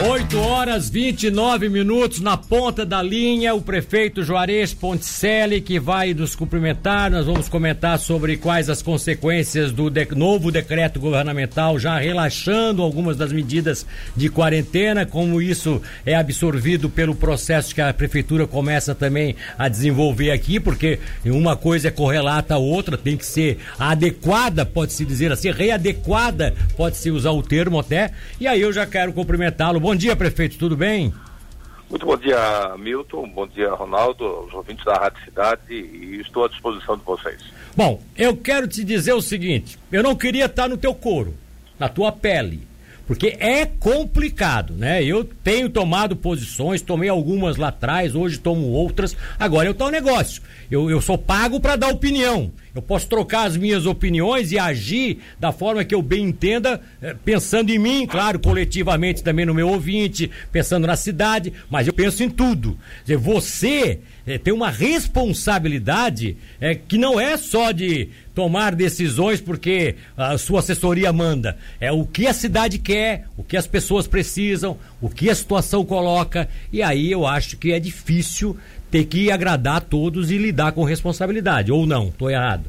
8 horas 29 minutos na ponta da linha, o prefeito Juarez Ponticelli que vai nos cumprimentar. Nós vamos comentar sobre quais as consequências do de novo decreto governamental, já relaxando algumas das medidas de quarentena, como isso é absorvido pelo processo que a prefeitura começa também a desenvolver aqui, porque uma coisa é correlata à outra, tem que ser adequada, pode-se dizer assim, readequada, pode-se usar o termo até. E aí eu já quero cumprimentá-lo. Bom dia, prefeito, tudo bem? Muito bom dia, Milton. Bom dia, Ronaldo, os ouvintes da Rádio Cidade e estou à disposição de vocês. Bom, eu quero te dizer o seguinte: eu não queria estar no teu couro, na tua pele. Porque é complicado, né? Eu tenho tomado posições, tomei algumas lá atrás, hoje tomo outras. Agora eu tô um negócio. Eu, eu sou pago para dar opinião. Eu posso trocar as minhas opiniões e agir da forma que eu bem entenda, eh, pensando em mim, claro, coletivamente também no meu ouvinte, pensando na cidade, mas eu penso em tudo. Você é, tem uma responsabilidade é, que não é só de tomar decisões porque a sua assessoria manda. É o que a cidade quer, o que as pessoas precisam, o que a situação coloca. E aí eu acho que é difícil ter que agradar a todos e lidar com responsabilidade. Ou não? Estou errado.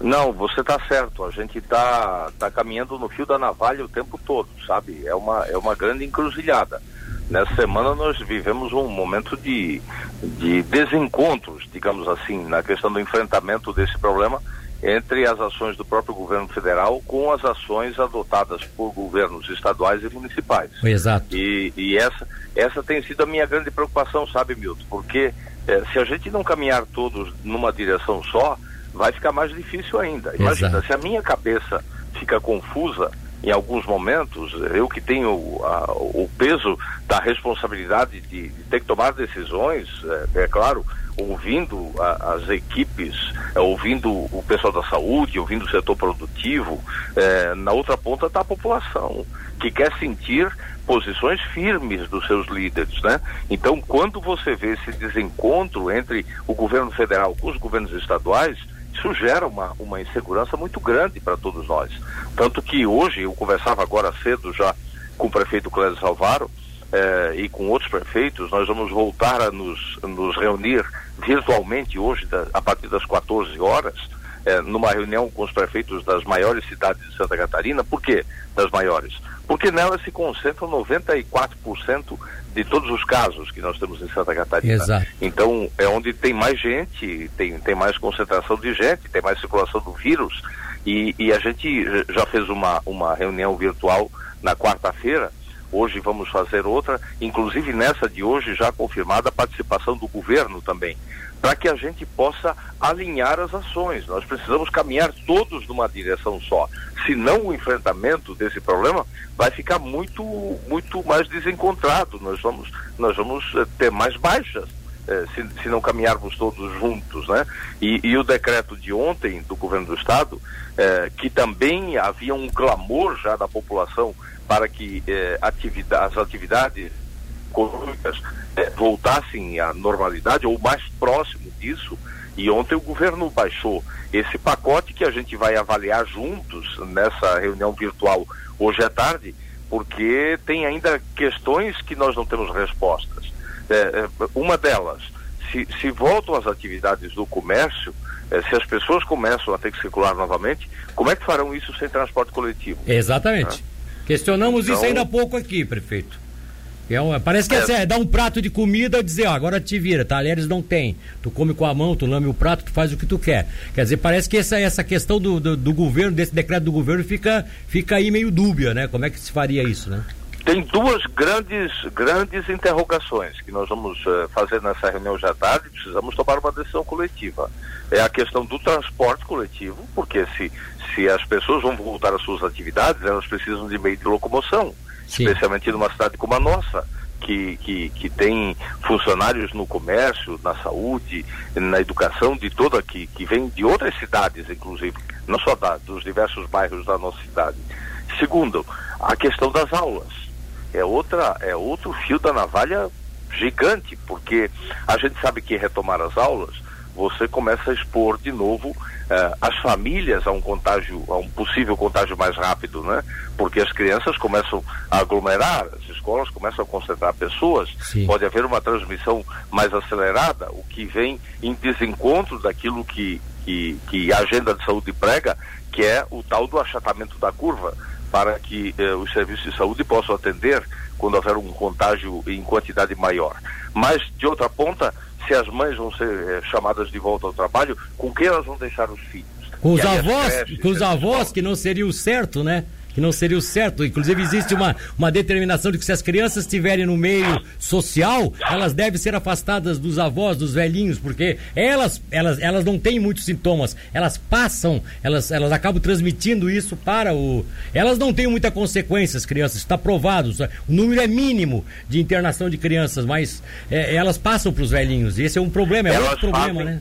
Não, você está certo. A gente está tá caminhando no fio da navalha o tempo todo, sabe? É uma, é uma grande encruzilhada. Nessa semana nós vivemos um momento de, de desencontros, digamos assim, na questão do enfrentamento desse problema entre as ações do próprio governo federal com as ações adotadas por governos estaduais e municipais. Exato. E, e essa, essa tem sido a minha grande preocupação, sabe, Milton? Porque eh, se a gente não caminhar todos numa direção só, vai ficar mais difícil ainda. Imagina, Exato. se a minha cabeça fica confusa, em alguns momentos, eu que tenho a, o peso da responsabilidade de, de, ter que tomar decisões, é, é claro, ouvindo a, as equipes, é, ouvindo o pessoal da saúde, ouvindo o setor produtivo, é, na outra ponta está a população, que quer sentir posições firmes dos seus líderes, né? Então, quando você vê esse desencontro entre o governo federal com os governos estaduais, isso gera uma, uma insegurança muito grande para todos nós. Tanto que hoje, eu conversava agora cedo já com o prefeito Clésio Salvaro eh, e com outros prefeitos, nós vamos voltar a nos, nos reunir virtualmente hoje, da, a partir das 14 horas, eh, numa reunião com os prefeitos das maiores cidades de Santa Catarina. Por quê das maiores? Porque nelas se concentram 94% de todos os casos que nós temos em Santa Catarina. Exato. Então, é onde tem mais gente, tem, tem mais concentração de gente, tem mais circulação do vírus. E, e a gente já fez uma, uma reunião virtual na quarta-feira. Hoje vamos fazer outra, inclusive nessa de hoje já confirmada a participação do governo também para que a gente possa alinhar as ações. Nós precisamos caminhar todos numa direção só. Senão o enfrentamento desse problema vai ficar muito, muito mais desencontrado. Nós vamos, nós vamos eh, ter mais baixas. Eh, se, se, não caminharmos todos juntos, né? E, e, o decreto de ontem do governo do estado, eh, que também havia um clamor já da população para que atividade, as atividades econômicas é, voltassem à normalidade ou mais próximo disso. E ontem o governo baixou esse pacote que a gente vai avaliar juntos nessa reunião virtual hoje à tarde, porque tem ainda questões que nós não temos respostas. É, é uma delas, se, se voltam as atividades do comércio, é, se as pessoas começam a ter que circular novamente, como é que farão isso sem transporte coletivo? Exatamente. Questionamos então, isso ainda há pouco aqui, prefeito. É uma, parece que é, assim, é, dá um prato de comida e dizer, ó, agora te vira, talheres não tem. Tu come com a mão, tu lame o prato, tu faz o que tu quer. Quer dizer, parece que essa, essa questão do, do, do governo, desse decreto do governo, fica, fica aí meio dúbia, né? Como é que se faria isso, né? Tem duas grandes, grandes interrogações que nós vamos uh, fazer nessa reunião já tarde. Precisamos tomar uma decisão coletiva. É a questão do transporte coletivo, porque se, se as pessoas vão voltar às suas atividades, elas precisam de meio de locomoção. Sim. especialmente numa cidade como a nossa, que, que, que tem funcionários no comércio, na saúde, na educação, de toda que, que vem de outras cidades, inclusive, não só da, dos diversos bairros da nossa cidade. Segundo, a questão das aulas. É outra, é outro fio da navalha gigante, porque a gente sabe que retomar as aulas você começa a expor de novo uh, as famílias a um contágio, a um possível contágio mais rápido, né? Porque as crianças começam a aglomerar, as escolas começam a concentrar pessoas, Sim. pode haver uma transmissão mais acelerada, o que vem em desencontro daquilo que, que, que a agenda de saúde prega, que é o tal do achatamento da curva, para que eh, os serviços de saúde possam atender quando houver um contágio em quantidade maior. Mas, de outra ponta, se as mães vão ser eh, chamadas de volta ao trabalho, com quem elas vão deixar os filhos? Com os avós, creches, com os avós, que não seria o certo, né? Que não seria o certo. Inclusive, existe uma, uma determinação de que se as crianças estiverem no meio social, elas devem ser afastadas dos avós, dos velhinhos, porque elas, elas, elas não têm muitos sintomas. Elas passam, elas, elas acabam transmitindo isso para o. Elas não têm muita consequência, as crianças, está provado. O número é mínimo de internação de crianças, mas é, elas passam para os velhinhos. E esse é um problema, é elas outro problema, fazem, né?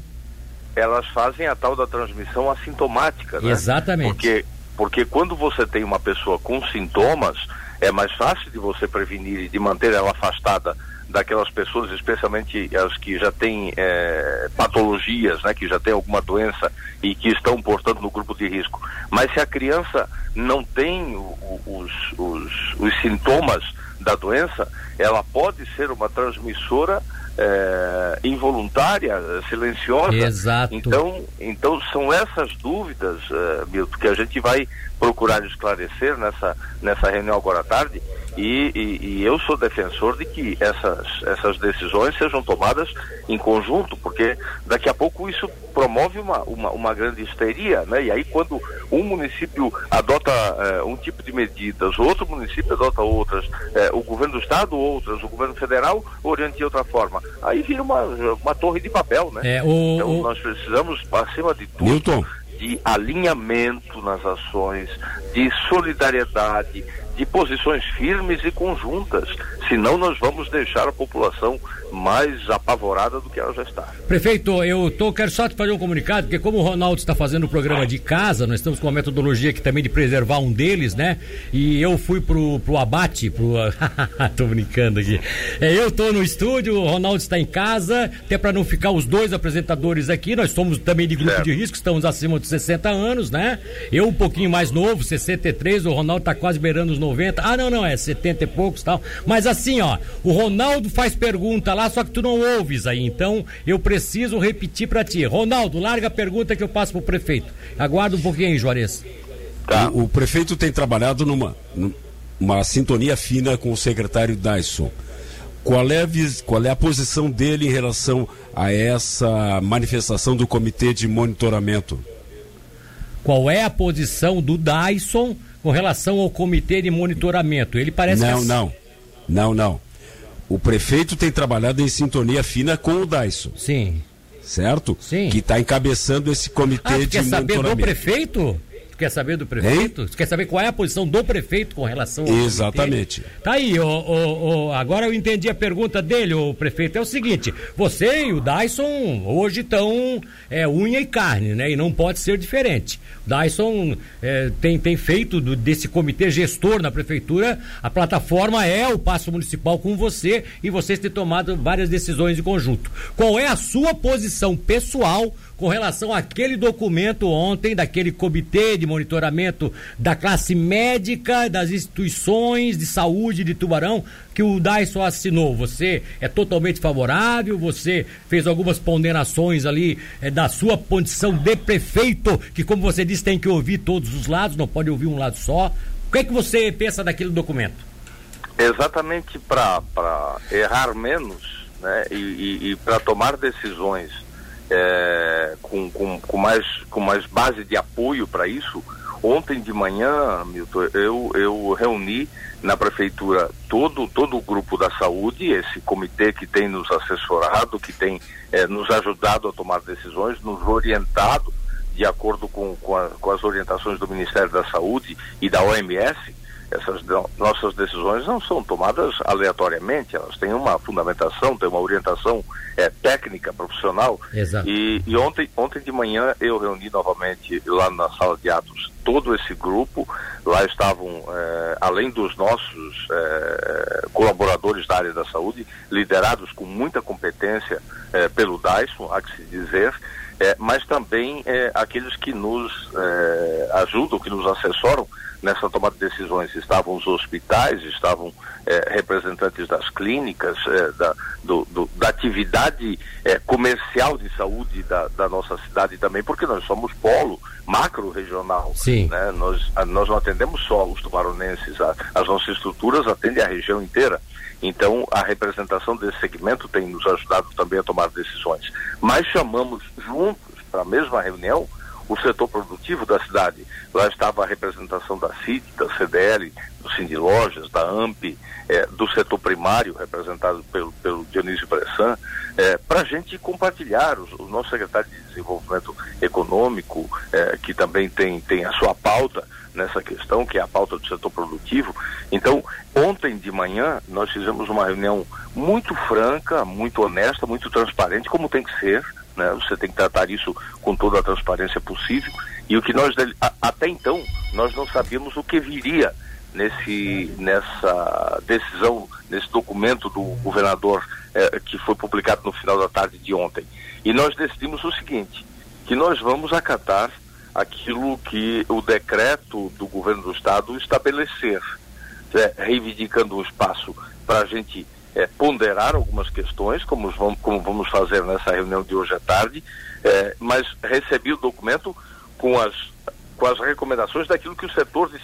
Elas fazem a tal da transmissão assintomática, né? Exatamente. Porque porque quando você tem uma pessoa com sintomas, é mais fácil de você prevenir e de manter ela afastada daquelas pessoas, especialmente as que já têm é, patologias, né, que já têm alguma doença e que estão, portanto, no grupo de risco. Mas se a criança não tem o, os, os, os sintomas da doença, ela pode ser uma transmissora é, involuntária, silenciosa. Exato. Então, então são essas dúvidas, uh, Milton, que a gente vai procurar esclarecer nessa, nessa reunião agora à tarde e, e, e, eu sou defensor de que essas, essas decisões sejam tomadas em conjunto, porque daqui a pouco isso promove uma, uma, uma grande histeria, né? E aí quando um município adota eh, um tipo de medidas, outro município adota outras, eh, o governo do estado outras, o governo federal orienta de outra forma, aí vira uma, uma torre de papel, né? É, o, então o... nós precisamos, acima de tudo, Milton. de alinhamento nas ações, de solidariedade, de posições firmes e conjuntas, senão nós vamos deixar a população mais apavorada do que ela já está. Prefeito, eu tô, quero só te fazer um comunicado, porque como o Ronaldo está fazendo o programa de casa, nós estamos com uma metodologia aqui também de preservar um deles, né? E eu fui pro, pro abate, pro. tô brincando aqui. É, eu tô no estúdio, o Ronaldo está em casa, até para não ficar os dois apresentadores aqui, nós somos também de grupo certo. de risco, estamos acima de 60 anos, né? Eu um pouquinho mais novo, 63, o Ronaldo tá quase beirando os 90. Ah, não, não, é 70 e poucos tal. Mas assim, ó, o Ronaldo faz pergunta lá, só que tu não ouves aí. Então eu preciso repetir para ti. Ronaldo, larga a pergunta que eu passo pro prefeito. Aguarda um pouquinho Juarez. Tá. O, o, prefeito tem trabalhado numa, numa sintonia fina com o secretário Dyson. Qual é, a, qual é a posição dele em relação a essa manifestação do comitê de monitoramento? Qual é a posição do Dyson com relação ao comitê de monitoramento? Ele parece não, que. Não, não. Não, não. O prefeito tem trabalhado em sintonia fina com o Daiso. Sim. Certo? Sim. Que está encabeçando esse comitê ah, de quer saber do prefeito? Tu quer saber do prefeito? Hein? Tu quer saber qual é a posição do prefeito com relação ao Exatamente. Comitê? Tá aí, ó, agora eu entendi a pergunta dele, o prefeito. É o seguinte: você e o Dyson hoje estão é, unha e carne, né? E não pode ser diferente. Dyson é, tem, tem feito do, desse comitê gestor na prefeitura, a plataforma é o Passo Municipal com você e vocês têm tomado várias decisões em conjunto. Qual é a sua posição pessoal com relação àquele documento ontem, daquele comitê de monitoramento da classe médica, das instituições de saúde de Tubarão, que o Dyson assinou? Você é totalmente favorável? Você fez algumas ponderações ali é, da sua condição de prefeito, que, como você disse, tem que ouvir todos os lados, não pode ouvir um lado só. O que é que você pensa daquele documento? Exatamente para errar menos né, e, e, e para tomar decisões é, com, com, com, mais, com mais base de apoio para isso, ontem de manhã, Milton, eu, eu reuni na prefeitura todo, todo o grupo da saúde, esse comitê que tem nos assessorado, que tem é, nos ajudado a tomar decisões, nos orientado de acordo com, com, a, com, as orientações do Ministério da Saúde e da OMS, essas nossas decisões não são tomadas aleatoriamente, elas têm uma fundamentação, têm uma orientação é, técnica, profissional. Exato. E, e ontem, ontem de manhã eu reuni novamente lá na sala de atos todo esse grupo. Lá estavam, é, além dos nossos é, colaboradores da área da saúde, liderados com muita competência é, pelo Dyson, há que se dizer, é, mas também é, aqueles que nos é, ajudam, que nos assessoram nessa tomada de decisões. Estavam os hospitais, estavam é, representantes das clínicas, é, da, do, do, da atividade é, comercial de saúde da, da, nossa cidade também, porque nós somos polo macro-regional. Né? Nós, a, nós não atendemos só os tubaronenses, a, as nossas estruturas atendem a região inteira. Então, a representação desse segmento tem nos ajudado também a tomar decisões. Mas chamamos juntos para a mesma reunião o setor produtivo da cidade. Lá estava a representação da CIT, da CDL, do Cindy Lojas, da AMP, eh, do setor primário, representado pelo, pelo Dionísio Bressan, eh, para a gente compartilhar. O, o, nosso secretário de Desenvolvimento Econômico, eh, que também tem, tem a sua pauta nessa questão, que é a pauta do setor produtivo. Então, ontem de manhã, nós fizemos uma reunião muito franca, muito honesta, muito transparente, como tem que ser né? Você tem que tratar isso com toda a transparência possível. E o que nós até então nós não sabíamos o que viria nesse nessa decisão, nesse documento do governador eh, que foi publicado no final da tarde de ontem. E nós decidimos o seguinte, que nós vamos acatar aquilo que o decreto do governo do estado estabelecer, né? reivindicando um espaço para a gente é, ponderar algumas questões, como vamos, como vamos fazer nessa reunião de hoje à tarde, é, mas recebi o documento com as, com as recomendações daquilo que o setor de,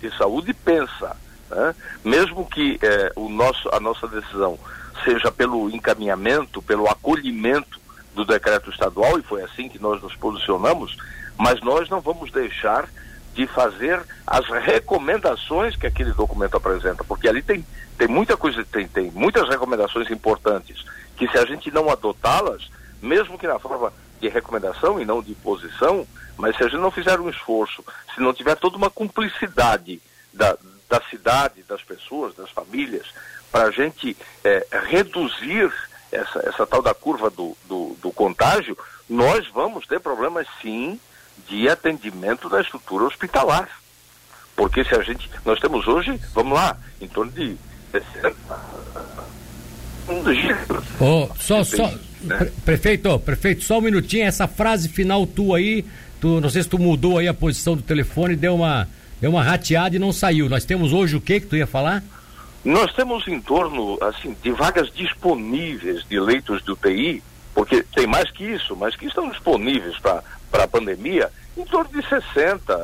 de saúde pensa. Né? Mesmo que é, o nosso, a nossa decisão seja pelo encaminhamento, pelo acolhimento do decreto estadual, e foi assim que nós nos posicionamos, mas nós não vamos deixar de fazer as recomendações que aquele documento apresenta, porque ali tem, tem muita coisa, tem, tem muitas recomendações importantes que se a gente não adotá-las, mesmo que na forma de recomendação e não de posição, mas se a gente não fizer um esforço, se não tiver toda uma cumplicidade da, da cidade, das pessoas, das famílias, para a gente é, reduzir essa, essa tal da curva do, do, do contágio, nós vamos ter problemas sim de atendimento da estrutura hospitalar. Porque se a gente. Nós temos hoje, vamos lá, em torno de 60. Oh, só, só, né? prefeito, prefeito, só um minutinho, essa frase final tua aí, tu, não sei se tu mudou aí a posição do telefone, deu uma, deu uma rateada e não saiu. Nós temos hoje o que que tu ia falar? Nós temos em torno, assim, de vagas disponíveis de leitos de UTI, porque tem mais que isso, mas que estão disponíveis para a pandemia, em torno de 60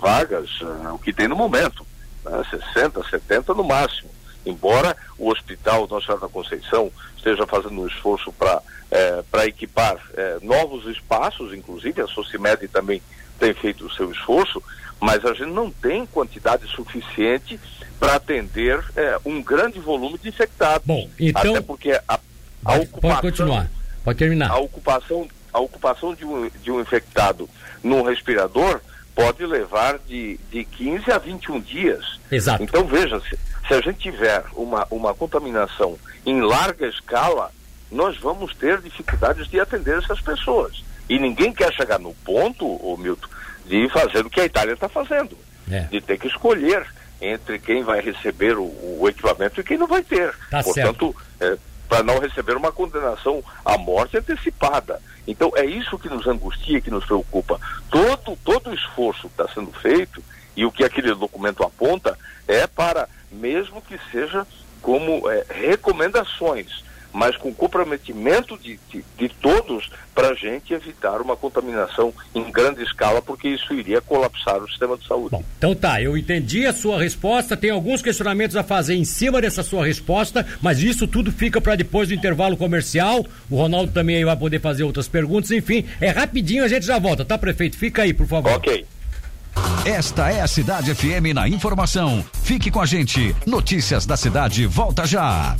vagas, uh, o que tem no momento. Né? 60, 70 no máximo. Embora o hospital Nossa Senhora da Conceição esteja fazendo um esforço para é, para equipar é, novos espaços, inclusive a Socimed também tem feito o seu esforço, mas a gente não tem quantidade suficiente para atender é, um grande volume de infectados. Bom, então... Até porque a, a pode, ocupação... Pode continuar, pode terminar. A ocupação, a ocupação de um, de um infectado num respirador pode levar de, de 15 a 21 dias. Exato. Então, veja, se, se a gente tiver uma, uma contaminação em larga escala, nós vamos ter dificuldades de atender essas pessoas. E ninguém quer chegar no ponto, ô Milton, de fazer o que a Itália está fazendo. É. De ter que escolher entre quem vai receber o, o equipamento e quem não vai ter. Tá Portanto, é, para não receber uma condenação à morte antecipada. Então é isso que nos angustia, que nos preocupa. Todo, todo o esforço que está sendo feito e o que aquele documento aponta é para, mesmo que seja como é, recomendações, mas com comprometimento de, de, de todos para a gente evitar uma contaminação em grande escala, porque isso iria colapsar o sistema de saúde. Bom, então tá, eu entendi a sua resposta, tem alguns questionamentos a fazer em cima dessa sua resposta, mas isso tudo fica para depois do intervalo comercial. O Ronaldo também aí vai poder fazer outras perguntas, enfim, é rapidinho, a gente já volta, tá, prefeito? Fica aí, por favor. Ok. Esta é a Cidade FM na informação. Fique com a gente. Notícias da cidade, volta já.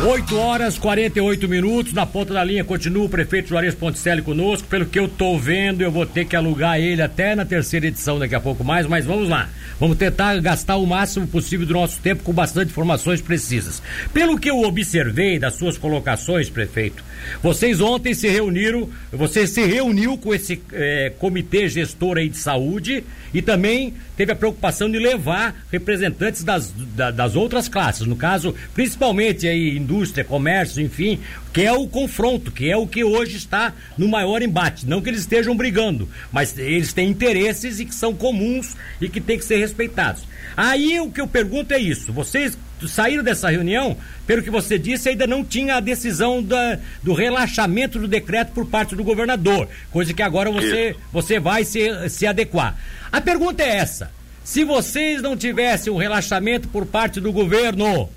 8 horas 48 minutos, na ponta da linha continua o prefeito Juarez Ponticelli conosco. Pelo que eu tô vendo, eu vou ter que alugar ele até na terceira edição daqui a pouco mais, mas vamos lá. Vamos tentar gastar o máximo possível do nosso tempo com bastante informações precisas. Pelo que eu observei das suas colocações, prefeito, vocês ontem se reuniram, você se reuniu com esse eh, comitê gestor aí de saúde e também teve a preocupação de levar representantes das, da, das outras classes, no caso, principalmente aí indústria, comércio, enfim, que é o confronto, que é o que hoje está no maior embate. Não que eles estejam brigando, mas eles têm interesses e que são comuns e que têm que ser respeitados. Aí o que eu pergunto é isso: vocês saíram dessa reunião, pelo que você disse, ainda não tinha a decisão da, do relaxamento do decreto por parte do governador, coisa que agora você, você vai se, se adequar. A pergunta é essa: se vocês não tivessem o um relaxamento por parte do governo,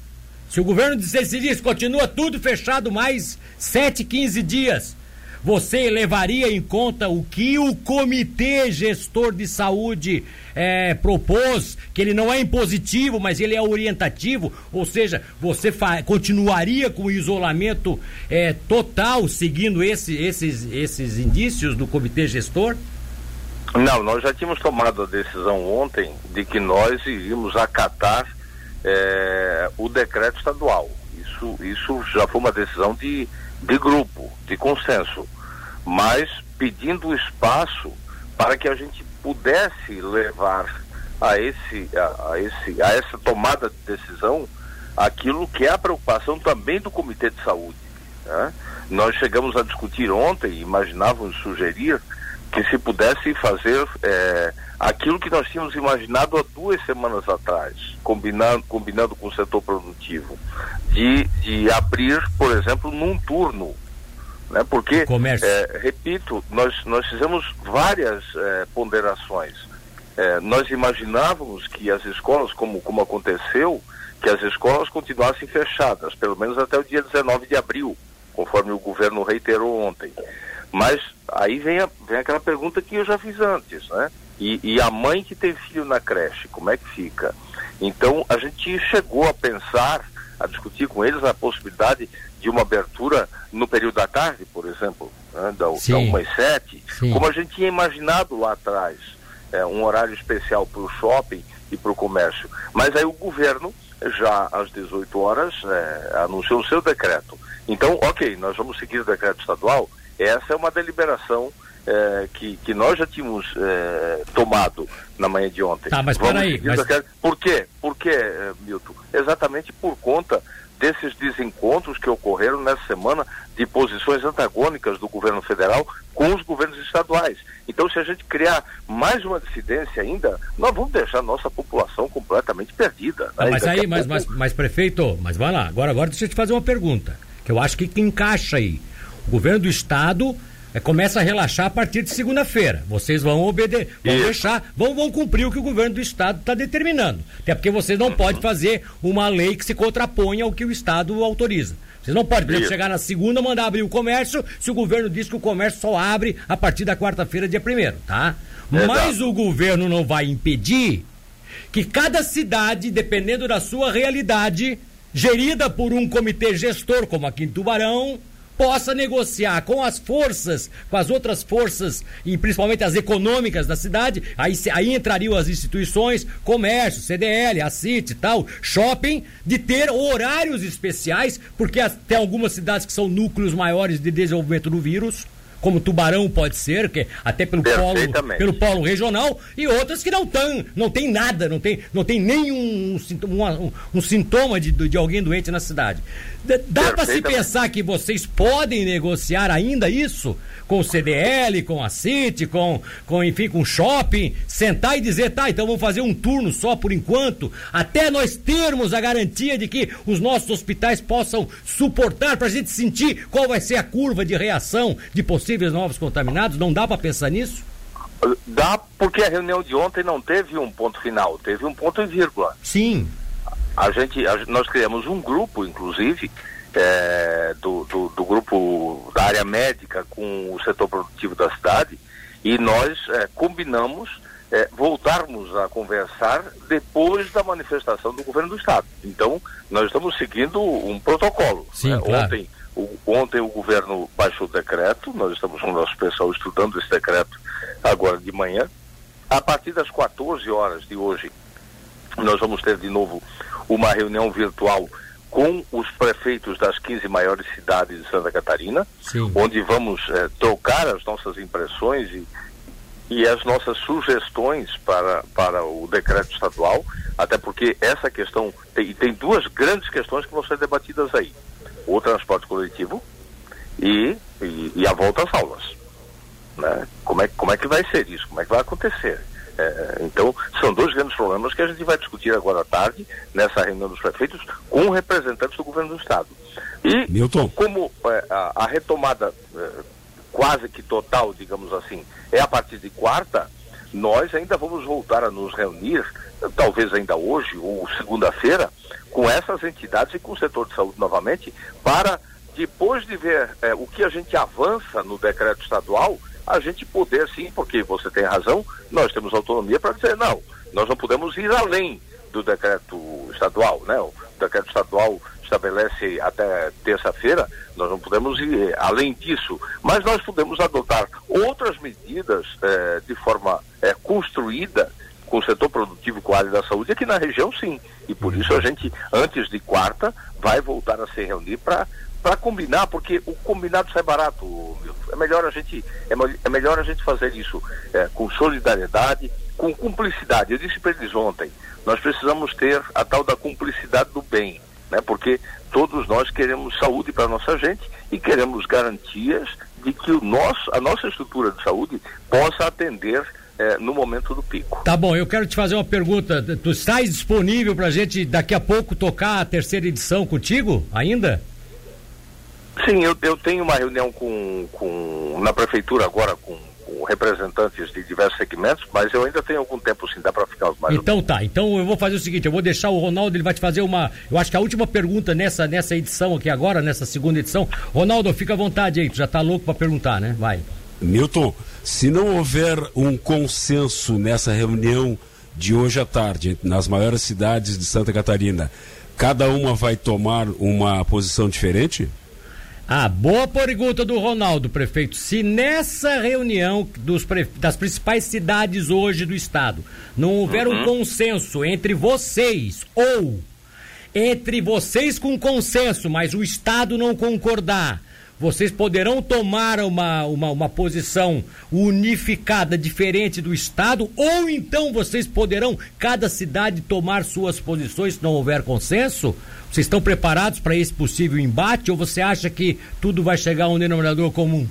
se o governo decidisse continua tudo fechado mais 7, 15 dias, você levaria em conta o que o comitê gestor de saúde é, propôs, que ele não é impositivo, mas ele é orientativo, ou seja, você continuaria com o isolamento é, total, seguindo esse, esses, esses indícios do comitê gestor? Não, nós já tínhamos tomado a decisão ontem de que nós iríamos acatar é, o decreto estadual. Isso, isso já foi uma decisão de, de grupo, de consenso, mas pedindo espaço para que a gente pudesse levar a esse a, a, esse a essa tomada de decisão aquilo que é a preocupação também do Comitê de Saúde. Né? Nós chegamos a discutir ontem, imaginávamos sugerir que se pudesse fazer é, aquilo que nós tínhamos imaginado há duas semanas atrás, combinando, combinando com o setor produtivo, de, de abrir, por exemplo, num turno. Né? Porque, é, repito, nós, nós fizemos várias é, ponderações. É, nós imaginávamos que as escolas, como, como aconteceu, que as escolas continuassem fechadas, pelo menos até o dia 19 de abril, conforme o governo reiterou ontem. Mas aí vem, a, vem aquela pergunta que eu já fiz antes, né? E, e, a mãe que tem filho na creche, como é que fica? Então a gente chegou a pensar, a discutir com eles a possibilidade de uma abertura no período da tarde, por exemplo, né? da, da 1 às 7, como a gente tinha imaginado lá atrás, é, um horário especial para o shopping e para o comércio. Mas aí o governo, já às 18 horas, é, anunciou o seu decreto. Então, ok, nós vamos seguir o decreto estadual, essa é uma deliberação é, que, que nós já tínhamos é, tomado na manhã de ontem. Tá, mas peraí. Mas... Por quê? Por quê, eh, Milton? Exatamente por conta desses desencontros que ocorreram nessa semana de posições antagônicas do governo federal com os governos estaduais. Então, se a gente criar mais uma dissidência ainda, nós vamos deixar a nossa população completamente perdida. Né? Ah, mas aí, mas, pouco... mas, mas, prefeito, mas vai lá, agora, agora deixa eu te fazer uma pergunta, que eu acho que encaixa aí. O governo do estado é, começa a relaxar a partir de segunda-feira. Vocês vão obedecer, vão Isso. deixar, vão, vão cumprir o que o governo do estado está determinando. Até porque vocês não uhum. podem fazer uma lei que se contraponha ao que o estado autoriza. Vocês não podem, por exemplo, chegar na segunda, mandar abrir o comércio, se o governo diz que o comércio só abre a partir da quarta-feira, dia primeiro, tá? Exato. Mas o governo não vai impedir que cada cidade, dependendo da sua realidade, gerida por um comitê gestor, como aqui em Tubarão, possa negociar com as forças, com as outras forças, e principalmente as econômicas da cidade, aí, aí entrariam as instituições, comércio, CDL, a CIT e tal, shopping, de ter horários especiais, porque tem algumas cidades que são núcleos maiores de desenvolvimento do vírus, como Tubarão pode ser, que até pelo polo, pelo polo regional, e outras que não tão, não tem nada, não tem, não tem nenhum um, um, sintoma de, de alguém doente na cidade. Dá para se pensar que vocês podem negociar ainda isso? Com o CDL, com a City, com, com enfim, com o shopping, sentar e dizer, tá, então vamos fazer um turno só por enquanto, até nós termos a garantia de que os nossos hospitais possam suportar para a gente sentir qual vai ser a curva de reação de possíveis novos contaminados. Não dá para pensar nisso? Dá porque a reunião de ontem não teve um ponto final, teve um ponto e vírgula. Sim. A gente, a, nós criamos um grupo, inclusive, é, do, do, do, grupo da área médica com o setor produtivo da cidade e nós é, combinamos é, voltarmos a conversar depois da manifestação do governo do Estado. Então, nós estamos seguindo um protocolo. Sim, né? claro. Ontem, o, ontem o governo baixou o decreto, nós estamos com o nosso pessoal estudando esse decreto agora de manhã. A partir das 14 horas de hoje, nós vamos ter de novo uma reunião virtual com os prefeitos das 15 maiores cidades de Santa Catarina, Sim. onde vamos eh, trocar as nossas impressões e, e as nossas sugestões para, para o decreto estadual, até porque essa questão tem, tem duas grandes questões que vão ser debatidas aí: o transporte coletivo e, e, e a volta às aulas. Né? Como, é, como é que vai ser isso? Como é que vai acontecer? É, então, são dois grandes problemas que a gente vai discutir agora à tarde, nessa reunião dos prefeitos, com representantes do governo do Estado. E Milton. como é, a, a, retomada é, quase que total, digamos assim, é a partir de quarta, nós ainda vamos voltar a nos reunir, talvez ainda hoje ou segunda-feira, com essas entidades e com o setor de saúde novamente, para depois de ver é, o que a gente avança no decreto estadual, a gente poder sim, porque você tem razão, nós temos autonomia para dizer, não, nós não podemos ir além do decreto estadual, né? O decreto estadual estabelece até terça-feira, nós não podemos ir eh, além disso, mas nós podemos adotar outras medidas eh, de forma eh, construída com o setor produtivo e com a área da saúde aqui na região, sim. E por isso a gente, antes de quarta, vai voltar a se reunir para para combinar, porque o combinado sai barato, É melhor a gente, é, é melhor a gente fazer isso com solidariedade, com cumplicidade. Eu disse para eles ontem, nós precisamos ter a tal da cumplicidade do bem, né? Porque todos nós queremos saúde para nossa gente e queremos garantias de que o nosso, a nossa estrutura de saúde possa atender é, no momento do pico. Tá bom, eu quero te fazer uma pergunta. Tu estás disponível para a gente daqui a pouco tocar a terceira edição contigo ainda? Sim, eu, eu tenho uma reunião com, com, na prefeitura agora com representantes de diversos segmentos, mas eu ainda tenho algum tempo sim, dá para ficar mais. Então tá, então eu vou fazer o seguinte, eu vou deixar o Ronaldo, ele vai te fazer uma, eu acho que a última pergunta nessa, nessa edição aqui agora, nessa segunda edição. Ronaldo, fica à vontade aí, tu já tá louco para perguntar, né? Vai. Milton, se não houver um consenso nessa reunião de hoje à tarde, nas maiores cidades de Santa Catarina, cada uma vai tomar uma posição diferente? Ah, boa pergunta do Ronaldo, prefeito. Se nessa reunião dos das principais cidades hoje do estado não houver uhum. um consenso entre vocês ou entre vocês com consenso, mas o estado não concordar, vocês poderão tomar uma, uma, uma posição unificada, diferente do Estado, ou então vocês poderão, cada cidade, tomar suas posições se não houver consenso? Vocês estão preparados para esse possível embate ou você acha que tudo vai chegar a um denominador comum?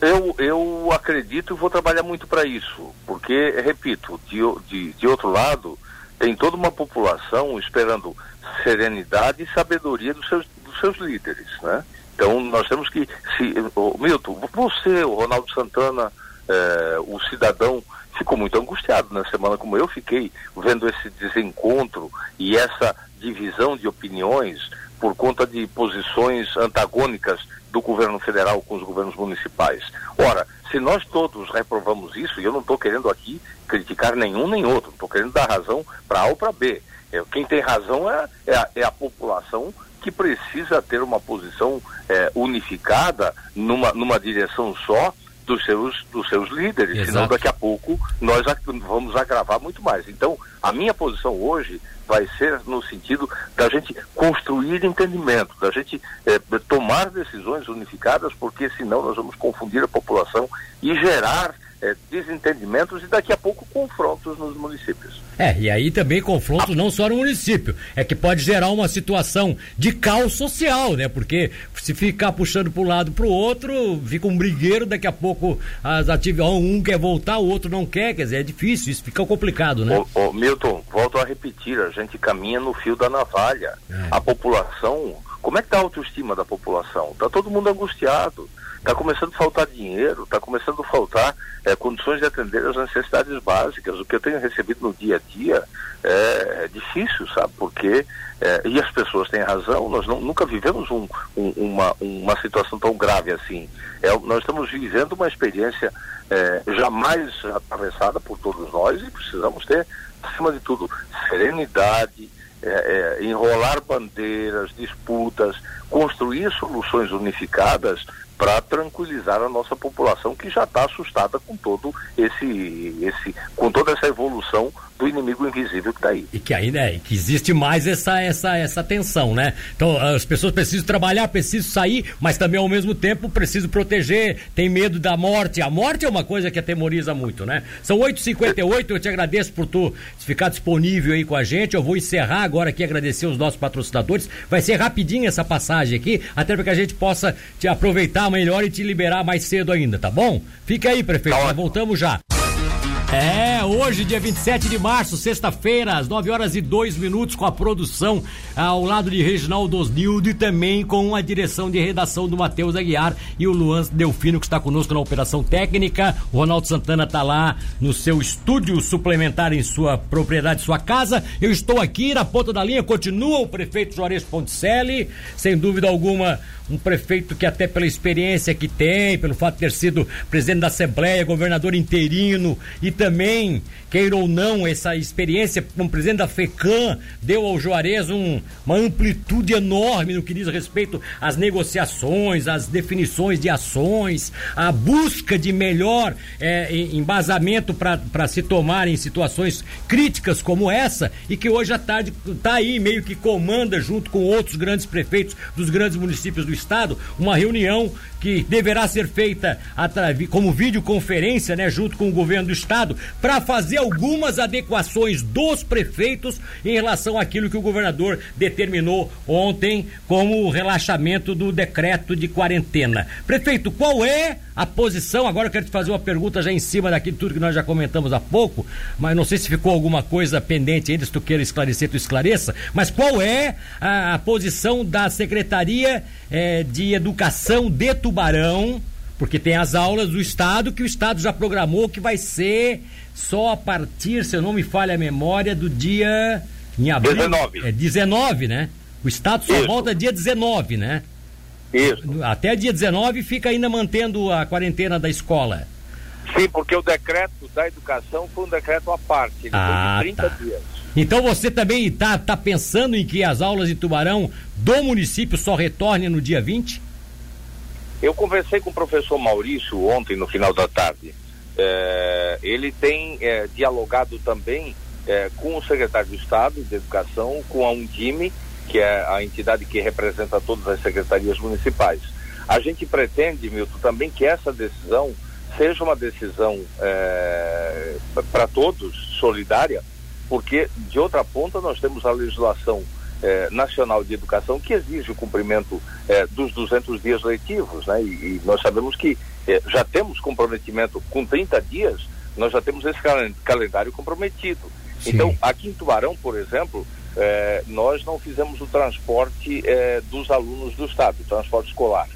Eu, eu acredito e vou trabalhar muito para isso, porque, repito, de, de, de outro lado, tem toda uma população esperando serenidade e sabedoria dos seus, dos seus líderes, né? Então nós temos que, se, oh, Milton, você, o Ronaldo Santana, eh, o cidadão, ficou muito angustiado na semana como eu fiquei, vendo esse desencontro e essa divisão de opiniões por conta de posições antagônicas do governo federal com os governos municipais. Ora, se nós todos reprovamos isso, e eu não estou querendo aqui criticar nenhum nem outro, estou querendo dar razão para A ou para B. É, quem tem razão é, é, a, é a população que precisa ter uma posição é, unificada numa, numa direção só dos seus, dos seus líderes, Exato. senão daqui a pouco nós vamos agravar muito mais. Então, a minha posição hoje vai ser no sentido da gente construir entendimento, da gente é, tomar decisões unificadas, porque senão nós vamos confundir a população e gerar é, desentendimentos e daqui a pouco confrontos nos municípios. É, e aí também confrontos não só no município, é que pode gerar uma situação de caos social, né? Porque se ficar puxando para um lado para o outro, fica um brigueiro, daqui a pouco as atividades, um quer voltar, o outro não quer, quer dizer, é difícil, isso fica complicado, né? Ô, ô Milton, volto a repetir, a gente caminha no fio da navalha. É. A população Como é que está a autoestima da população? Está todo mundo angustiado, está começando a faltar dinheiro, está começando a faltar é, condições de atender as necessidades básicas. O que eu tenho recebido no dia a dia é, é difícil, sabe? Porque, é, e as pessoas têm razão, nós não, nunca vivemos um, um, uma, uma situação tão grave assim. É, nós estamos vivendo uma experiência jamais atravessada por todos nós e precisamos ter, acima de tudo, serenidade, enrolar bandeiras, disputas, construir soluções unificadas para tranquilizar a nossa população que já está assustada com todo esse, esse, com toda essa evolução do inimigo invisível que está aí. E que aí, né, que existe mais essa, essa, essa tensão, né? Então as pessoas precisam trabalhar, precisam sair, mas também ao mesmo tempo precisam proteger, tem medo da morte. A morte é uma coisa que atemoriza muito, né? São 8h58, eu te agradeço por tu ficar disponível aí com a gente. Eu vou encerrar agora aqui, agradecer os nossos patrocinadores. Vai ser rapidinho essa passagem aqui, até para que a gente possa te aproveitar melhor e te liberar mais cedo ainda, tá bom? Fica aí, prefeito, tá voltamos já. É, hoje, dia 27 de março, sexta-feira, às 9 horas e 2 minutos, com a produção ao lado de Reginaldo Osnildo e também com a direção de redação do Matheus Aguiar e o Luan Delfino, que está conosco na operação técnica. O Ronaldo Santana está lá no seu estúdio suplementar em sua propriedade, sua casa. Eu estou aqui na ponta da linha, continua o prefeito Juarez Ponticelli, sem dúvida alguma um prefeito que até pela experiência que tem, pelo fato de ter sido presidente da Assembleia, governador interino e também, queira ou não, essa experiência como presidente da FECAM deu ao Juarez um, uma amplitude enorme no que diz respeito às negociações, às definições de ações, a busca de melhor é, embasamento para se tomar em situações críticas como essa e que hoje à tarde está aí meio que comanda junto com outros grandes prefeitos dos grandes municípios do Estado, uma reunião que deverá ser feita como videoconferência, né, junto com o governo do Estado, para fazer algumas adequações dos prefeitos em relação àquilo que o governador determinou ontem como o relaxamento do decreto de quarentena. Prefeito, qual é a posição? Agora eu quero te fazer uma pergunta já em cima daquilo tudo que nós já comentamos há pouco, mas não sei se ficou alguma coisa pendente ainda, se tu queira esclarecer, tu esclareça, mas qual é a, a posição da Secretaria é, de Educação de Tubarão, porque tem as aulas do Estado que o Estado já programou que vai ser só a partir, se eu não me falha a memória, do dia. Em abril, 19. É 19, né? O Estado só Isso. volta dia 19, né? Isso. Até dia 19 fica ainda mantendo a quarentena da escola. Sim, porque o decreto da educação foi um decreto à parte, ele ah, foi de 30 tá. dias. Então você também está tá pensando em que as aulas em Tubarão do município só retornem no dia 20? Eu conversei com o professor Maurício ontem, no final da tarde. É, ele tem é, dialogado também é, com o secretário de Estado de Educação, com a Undime, que é a entidade que representa todas as secretarias municipais. A gente pretende, Milton, também que essa decisão seja uma decisão é, para todos, solidária, porque de outra ponta nós temos a legislação eh, nacional de educação que exige o cumprimento eh, dos 200 dias letivos, né? E, e nós sabemos que eh, já temos comprometimento com 30 dias, nós já temos esse calendário comprometido. Sim. Então, aqui em Tubarão, por exemplo, nós não fizemos o transporte dos alunos do estado, o transporte escolar.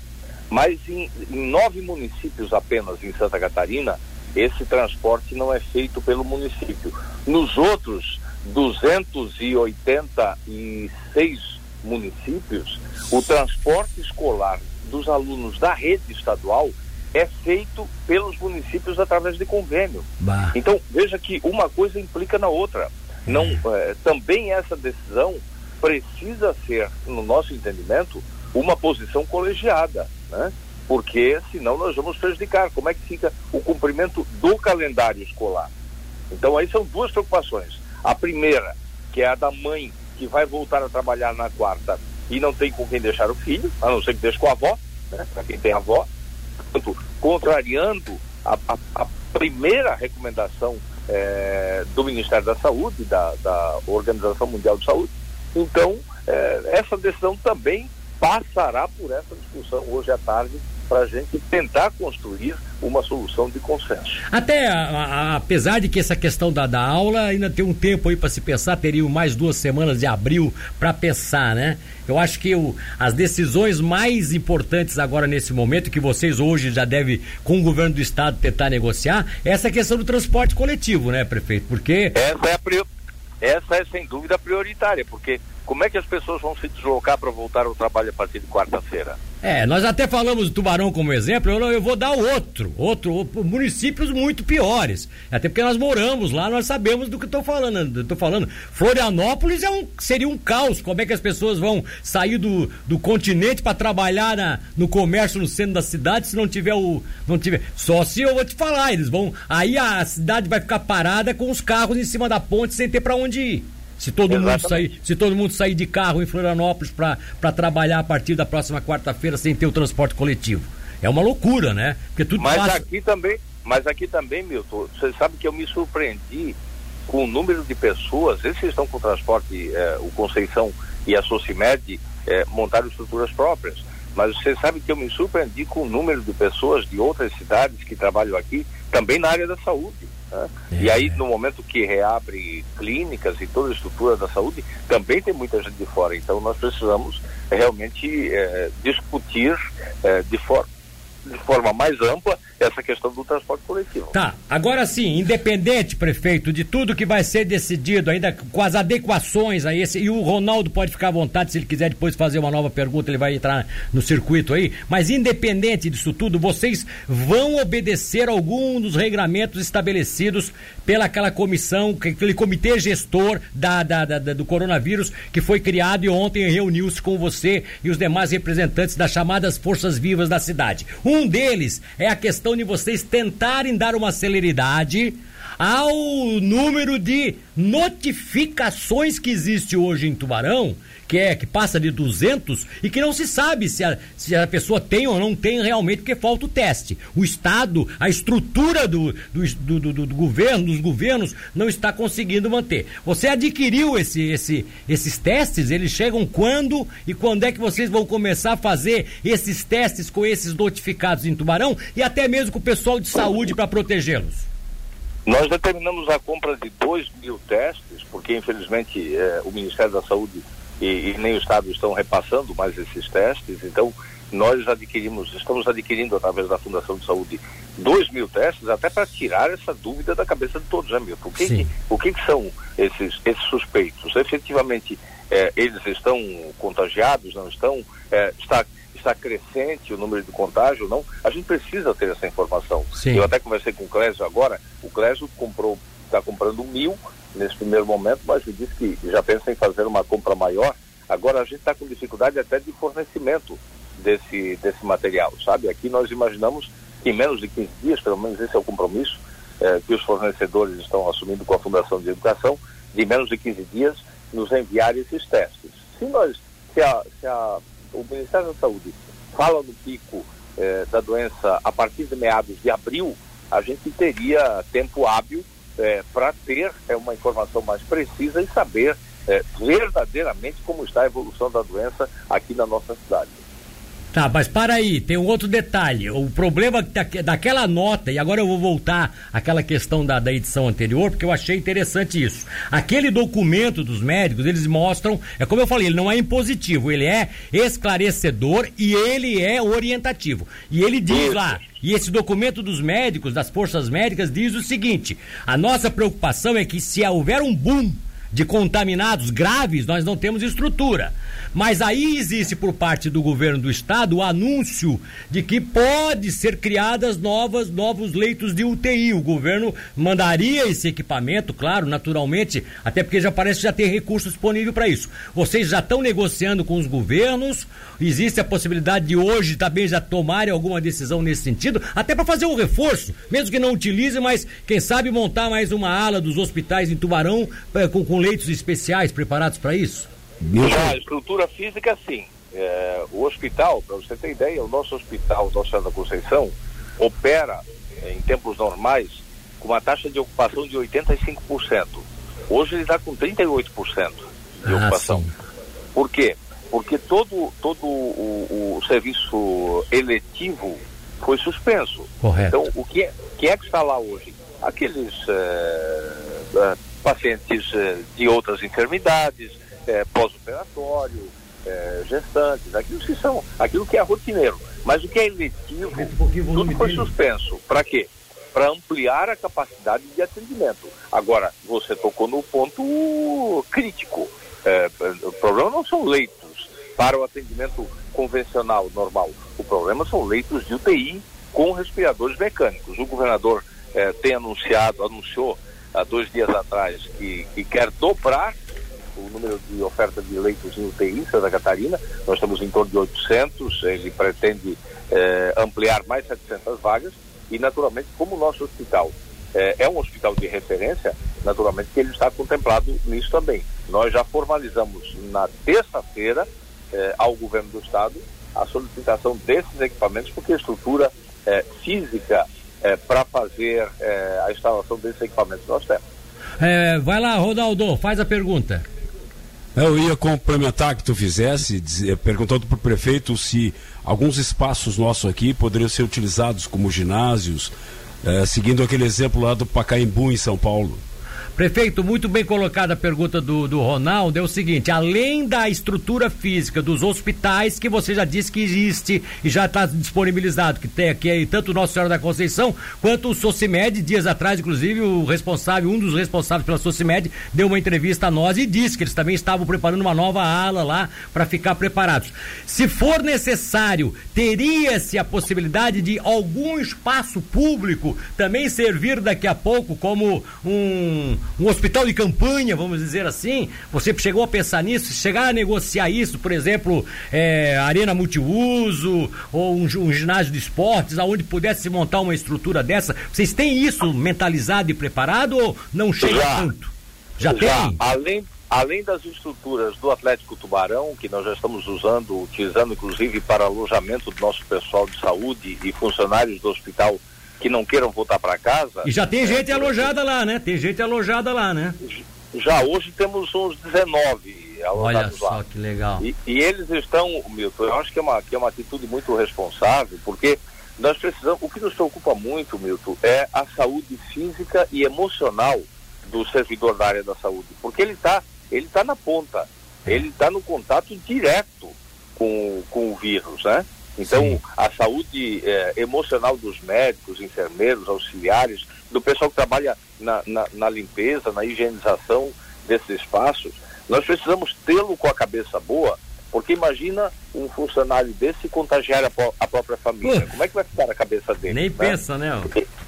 Mas em, em nove municípios apenas em Santa Catarina, esse transporte não é feito pelo município. Nos outros 286 municípios, o transporte escolar dos alunos da rede estadual é feito pelos municípios através de convênio. Bah. Então, veja que uma coisa implica na outra. Não, é, também essa decisão precisa ser, no nosso entendimento, uma posição colegiada, né? porque senão nós vamos prejudicar. Como é que fica o cumprimento do calendário escolar? Então aí são duas preocupações. A primeira, que é a da mãe que vai voltar a trabalhar na quarta e não tem com quem deixar o filho, a não ser que deixe com a avó, né, para quem tem avó. Portanto, contrariando a, a, a primeira recomendação é, do Ministério da Saúde, da, da, Organização Mundial de Saúde. Então, é, essa decisão também passará por essa discussão hoje à tarde para a gente tentar construir uma solução de consenso. Até, a, a, apesar de que essa questão da, da aula ainda tem um tempo aí para se pensar, teriam mais duas semanas de abril para pensar, né? Eu acho que o, as decisões mais importantes agora nesse momento, que vocês hoje já devem, com o governo do estado, tentar negociar, é essa questão do transporte coletivo, né, prefeito? Porque. Essa é, a, essa é sem dúvida prioritária, porque como é que as pessoas vão se deslocar para voltar ao trabalho a partir de quarta-feira? É, nós até falamos do Tubarão como exemplo, eu, eu vou dar outro, outro, municípios muito piores. Até porque nós moramos lá, nós sabemos do que estou falando. Estou falando. Florianópolis é um, seria um caos. Como é que as pessoas vão sair do, do continente para trabalhar na, no comércio no centro da cidade se não tiver o. não tiver. Só se eu vou te falar, eles vão. Aí a cidade vai ficar parada com os carros em cima da ponte sem ter para onde ir. Se todo, mundo sair, se todo mundo sair de carro em Florianópolis para trabalhar a partir da próxima quarta-feira sem ter o transporte coletivo. É uma loucura, né? Porque tudo mas passa... aqui também, mas aqui também, Milton, você sabe que eu me surpreendi com o número de pessoas, esses estão com o transporte, eh, o Conceição e a Socimed eh, montaram estruturas próprias. Mas você sabe que eu me surpreendi com o número de pessoas de outras cidades que trabalham aqui, também na área da saúde. É. E aí, no momento que reabre clínicas e toda a estrutura da saúde, também tem muita gente de fora. Então, nós precisamos realmente é, discutir é, de, for de forma mais ampla essa questão do transporte coletivo. Tá, agora sim, independente, prefeito, de tudo que vai ser decidido, ainda com as adequações a esse, e o Ronaldo pode ficar à vontade, se ele quiser depois fazer uma nova pergunta, ele vai entrar no circuito aí, mas independente disso tudo, vocês vão obedecer algum dos regramentos estabelecidos pela aquela comissão, aquele comitê gestor da, da, da do coronavírus que foi criado e ontem reuniu-se com você e os demais representantes das chamadas forças vivas da cidade. Um deles é a questão de vocês tentarem dar uma celeridade ao número de notificações que existe hoje em Tubarão, que é que passa de 200 e que não se sabe se a, se a pessoa tem ou não tem realmente, porque falta o teste. O Estado, a estrutura do, do, do, do, do governo, dos governos, não está conseguindo manter. Você adquiriu esse, esse, esses testes? Eles chegam quando e quando é que vocês vão começar a fazer esses testes com esses notificados em Tubarão e até mesmo com o pessoal de saúde para protegê-los? Nós determinamos a compra de 2 mil testes, porque infelizmente é, o Ministério da Saúde e, e, nem o Estado estão repassando mais esses testes, então nós adquirimos, estamos adquirindo através da Fundação de Saúde 2 mil testes, até para tirar essa dúvida da cabeça de todos, né, Milton? O que, que, o que, que são esses, esses suspeitos? Efetivamente, é, eles estão contagiados, não estão? É, está está crescente o número de contágio não, a gente precisa ter essa informação. Sim. Eu até conversei com o Clésio agora, o Clésio comprou, está comprando mil nesse primeiro momento, mas ele disse que já pensa em fazer uma compra maior. Agora a gente está com dificuldade até de fornecimento desse, desse material, sabe? Aqui nós imaginamos que em menos de 15 dias, pelo menos esse é o compromisso eh, que os fornecedores estão assumindo com a Fundação de Educação, de menos de 15 dias nos enviar esses testes. Se nós, se a, se a o Ministério da Saúde fala no pico eh, da doença a partir de meados de abril, a gente teria tempo hábil eh, para ter eh, uma informação mais precisa e saber eh, verdadeiramente como está a evolução da doença aqui na nossa cidade. Tá, mas para aí, tem um outro detalhe. O problema daquela nota, e agora eu vou voltar àquela questão da, da edição anterior, porque eu achei interessante isso. Aquele documento dos médicos, eles mostram, é como eu falei, ele não é impositivo, ele é esclarecedor e ele é orientativo. E ele diz lá, e esse documento dos médicos, das forças médicas, diz o seguinte: a nossa preocupação é que se houver um boom de contaminados graves, nós não temos estrutura. Mas aí existe por parte do governo do estado o anúncio de que pode ser criadas novas novos leitos de UTI. O governo mandaria esse equipamento, claro, naturalmente, até porque já parece já ter recurso disponível para isso. Vocês já estão negociando com os governos? Existe a possibilidade de hoje também já tomarem alguma decisão nesse sentido, até para fazer um reforço, mesmo que não utilize, mas quem sabe montar mais uma ala dos hospitais em Tubarão eh, com, com leitos especiais preparados para isso? Já a estrutura física, sim. É, o hospital, para você ter ideia, o nosso hospital, Nossa Senhora da Conceição, opera é, em tempos normais com uma taxa de ocupação de 85%. Hoje ele está com 38% de ah, ocupação. Sim. Por quê? porque todo, todo o, o serviço eletivo foi suspenso. Correto. Então, o que é, quem é que está lá hoje? Aqueles uh, pacientes uh, de outras enfermidades, uh, pós-operatório, gestantes, aquilo que são, aquilo que é rotineiro. Mas o que é eletivo, um tudo foi suspenso. Para quê? Para ampliar a capacidade de atendimento. Agora, você tocou no ponto crítico. o problema não são leitos para o atendimento convencional, normal. O problema são leitos de UTI com respiradores mecânicos. O governador eh, tem anunciado, anunciou há dois dias atrás que, que quer dobrar o número de oferta de leitos em UTI em Santa Catarina. Nós estamos em torno de 800, ele pretende eh, ampliar mais 700 vagas e, naturalmente, como o nosso hospital eh, é um hospital de referência, naturalmente que ele está contemplado nisso também. Nós já formalizamos na terça-feira eh, ao governo do estado a solicitação desses equipamentos, porque a estrutura é, física é, para fazer é, a instalação desses equipamentos nós temos. É, vai lá, Ronaldo, faz a pergunta. Eu ia complementar que tu fizesse, dizer, perguntando para o prefeito se alguns espaços nossos aqui poderiam ser utilizados como ginásios, é, seguindo aquele exemplo lá do Pacaembu em São Paulo. Prefeito, muito bem colocada a pergunta do, do Ronaldo. É o seguinte: além da estrutura física dos hospitais, que você já disse que existe e já está disponibilizado, que tem aqui tanto o Nossa Senhora da Conceição quanto o Socimed, dias atrás, inclusive, o responsável, um dos responsáveis pela Socimed, deu uma entrevista a nós e disse que eles também estavam preparando uma nova ala lá para ficar preparados. Se for necessário, teria-se a possibilidade de algum espaço público também servir daqui a pouco como um um hospital de campanha, vamos dizer assim. Você chegou a pensar nisso? Chegar a negociar isso, por exemplo, é, arena multiuso ou um, um, ginásio de esportes, aonde pudesse se montar uma estrutura dessa. Vocês têm isso mentalizado e preparado ou não chega já, tanto? Já, já tem? Além, além das estruturas do Atlético Tubarão, que nós já estamos usando, utilizando inclusive para alojamento do nosso pessoal de saúde e funcionários do hospital que não queiram voltar para casa. E já tem é, gente alojada lá, né? Tem gente alojada lá, né? Já hoje temos uns 19 alojados Olha só lá. que legal. E, e, eles estão, Milton, eu acho que é, uma, que é uma atitude muito responsável, porque nós precisamos, o que nos preocupa muito, Milton, é a saúde física e emocional do servidor da área da saúde, porque ele está ele tá na ponta, é. ele está no contato direto com, com o vírus, né? Então, Sim. a saúde é, emocional dos médicos, enfermeiros, auxiliares, do pessoal que trabalha na, na, na limpeza, na higienização desses espaços, nós precisamos tê-lo com a cabeça boa, porque imagina um funcionário desse contagiar a, a própria família. Como é que vai ficar a cabeça dele? Nem né? pensa, né?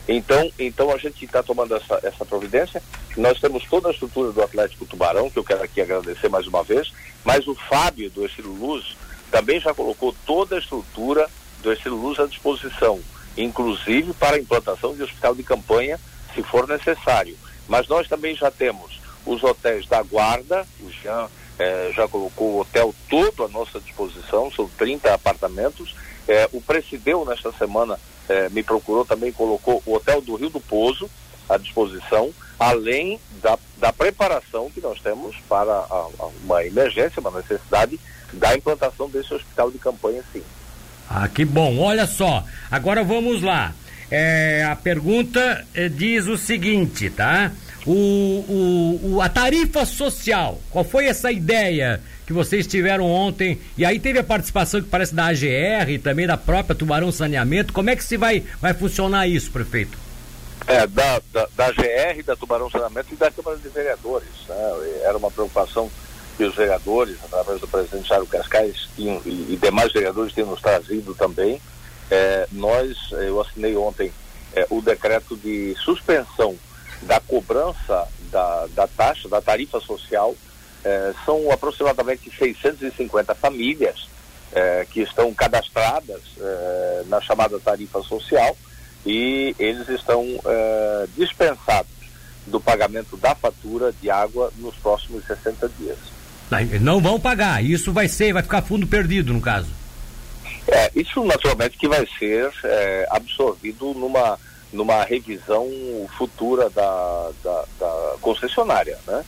Então, então a gente está tomando essa, essa providência. Nós temos toda a estrutura do Atlético Tubarão, que eu quero aqui agradecer mais uma vez, mas o Fábio do Estilo Luz também já colocou toda a estrutura do Estilo Luz à disposição, inclusive para a implantação de hospital de campanha, se for necessário. Mas nós também já temos os hotéis da Guarda, o Jean eh, já colocou o hotel todo à nossa disposição, são 30 apartamentos. Eh, o Presideu, nesta semana, eh, me procurou também, colocou o hotel do Rio do Pozo à disposição, além da, da preparação que nós temos para a, a uma emergência, uma necessidade da implantação desse hospital de campanha, sim. Ah, que bom. Olha só, agora vamos lá. É, a pergunta é, diz o seguinte, tá? O, o, o, a tarifa social, qual foi essa ideia que vocês tiveram ontem? E aí teve a participação que parece da AGR e também da própria Tubarão Saneamento. Como é que se vai, vai funcionar isso, prefeito? É, da, da, da AGR, da Tubarão Saneamento e da Câmara de Vereadores. Né? Era uma preocupação que os vereadores, através do presidente Jairo Cascais e, e, demais vereadores têm nos trazido também, é, nós, eu assinei ontem é, o decreto de suspensão da cobrança da, da taxa, da tarifa social, é, são aproximadamente 650 famílias é, que estão cadastradas é, na chamada tarifa social e eles estão é, dispensados do pagamento da fatura de água nos próximos 60 dias. Não vão pagar. Isso vai ser, vai ficar fundo perdido, no caso. É, isso naturalmente que vai ser é, absorvido numa, numa revisão futura da, da, da concessionária, né?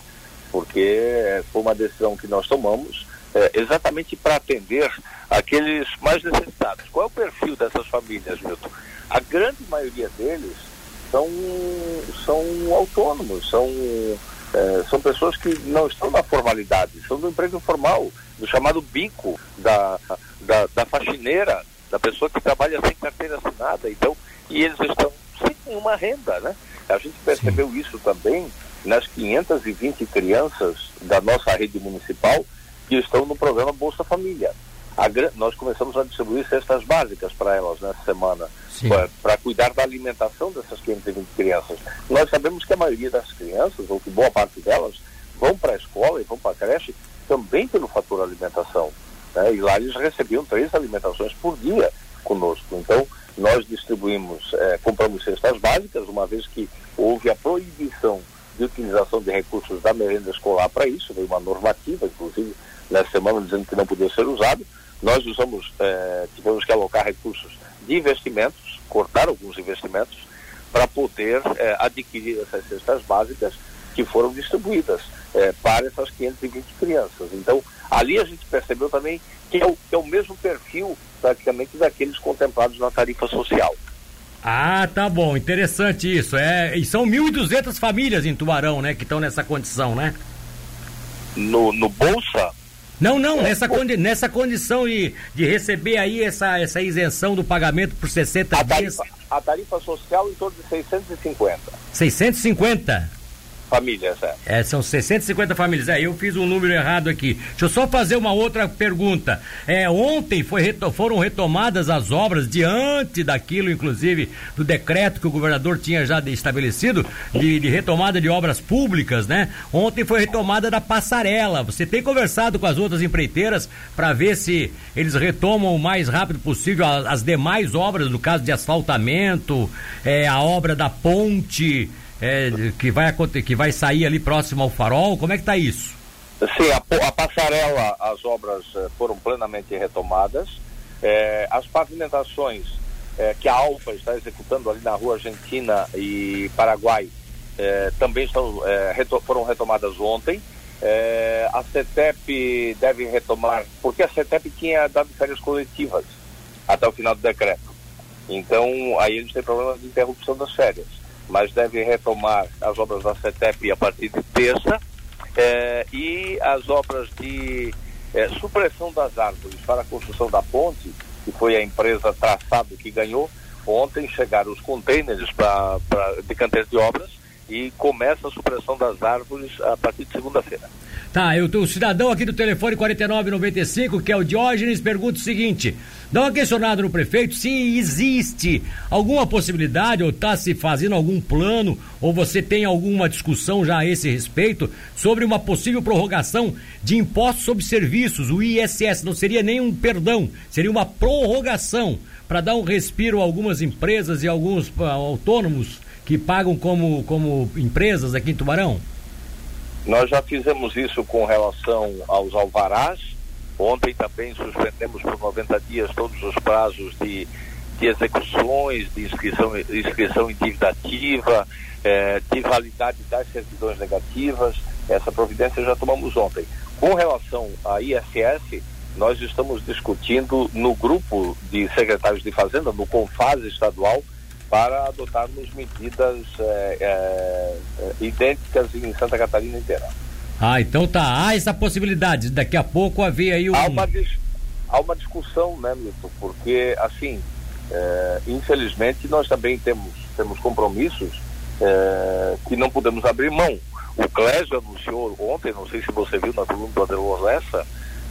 Porque foi uma decisão que nós tomamos é, exatamente para atender aqueles mais necessitados. Qual é o perfil dessas famílias, Milton? A grande maioria deles são, são autônomos, são, é, são pessoas que não estão na formalidade, são do emprego informal, do chamado bico, da, da, da faxineira, da pessoa que trabalha sem carteira assinada. Então, e eles estão sem uma renda, né? A gente percebeu isso também nas 520 crianças da nossa rede municipal que estão no programa Bolsa Família. A, nós começamos a distribuir cestas básicas para elas nessa semana, para cuidar da alimentação dessas 520 crianças. Nós sabemos que a maioria das crianças, ou que boa parte delas, vão para a escola e vão para a creche também pelo fator alimentação. Né? E lá eles recebiam três alimentações por dia conosco. Então, nós distribuímos, é, compramos cestas básicas, uma vez que houve a proibição de utilização de recursos da merenda escolar para isso, veio uma normativa, inclusive, nessa semana dizendo que não podia ser usado. Nós usamos, é, tivemos que alocar recursos de investimentos, cortar alguns investimentos, para poder é, adquirir essas cestas básicas que foram distribuídas é, para essas 520 crianças. Então, ali a gente percebeu também que é o, que é o mesmo perfil, praticamente, daqueles contemplados na tarifa social. Ah, tá bom, interessante isso. É, e são 1.200 famílias em Tubarão, né, que estão nessa condição, né? No, no Bolsa? Não, não, nessa, condi nessa condição de, de receber aí essa, essa isenção do pagamento por 60 a dias. Tarifa, a tarifa social em torno de 650. 650? Famílias, é. é. São 650 famílias. É, eu fiz um número errado aqui. Deixa eu só fazer uma outra pergunta. É, ontem reto, foram retomadas as obras diante daquilo, inclusive, do decreto que o governador tinha já estabelecido de, de retomada de obras públicas, né? Ontem foi retomada da passarela. Você tem conversado com as outras empreiteiras para ver se eles retomam o mais rápido possível as, as demais obras, no caso de asfaltamento, é, a obra da ponte é, que, vai, que vai sair ali próximo ao farol? Como é que está isso? Sim, a, a, passarela, as obras eh, foram plenamente retomadas. É, as pavimentações é, que a Alfa está executando ali na rua Argentina e Paraguai é, também estão, reto, foram retomadas ontem. a CETEP deve retomar, porque a CETEP tinha dado férias coletivas até o final do decreto. Então, aí eles têm problema de interrupção das férias mas deve retomar as obras da CETEP a partir de terça eh, e as obras de eh, supressão das árvores para a construção da ponte, que foi a empresa Traçado que ganhou. Ontem chegaram os pra, de canteiro de obras e começa a supressão das árvores a partir de segunda-feira. Tá, eu, o cidadão aqui do telefone 4995, que é o Diógenes, pergunta o seguinte: dá uma questionada no prefeito se existe alguma possibilidade, ou está se fazendo algum plano, ou você tem alguma discussão já a esse respeito, sobre uma possível prorrogação de impostos sobre serviços, o ISS. Não seria nem um perdão, seria uma prorrogação para dar um respiro a algumas empresas e alguns uh, autônomos que pagam como, como empresas aqui em Tubarão? Nós já fizemos isso com relação aos alvarás. Ontem também suspendemos por 90 dias todos os prazos de, de execuções, de inscrição, inscrição em dívida ativa, eh, de validade das certidões negativas. Essa providência já tomamos ontem. Com relação à ISS, nós estamos discutindo no grupo de secretários de Fazenda, no CONFAS estadual, para adotarmos medidas é, é, idênticas em Santa Catarina inteira. Ah, então tá. Há essa possibilidade. Daqui a pouco haver aí um. Há uma, há uma discussão, né, Milton? Porque, assim, é, infelizmente, nós também temos, temos compromissos é, que não podemos abrir mão. O Clésio anunciou ontem, não sei se você viu na coluna do Adelor Lessa,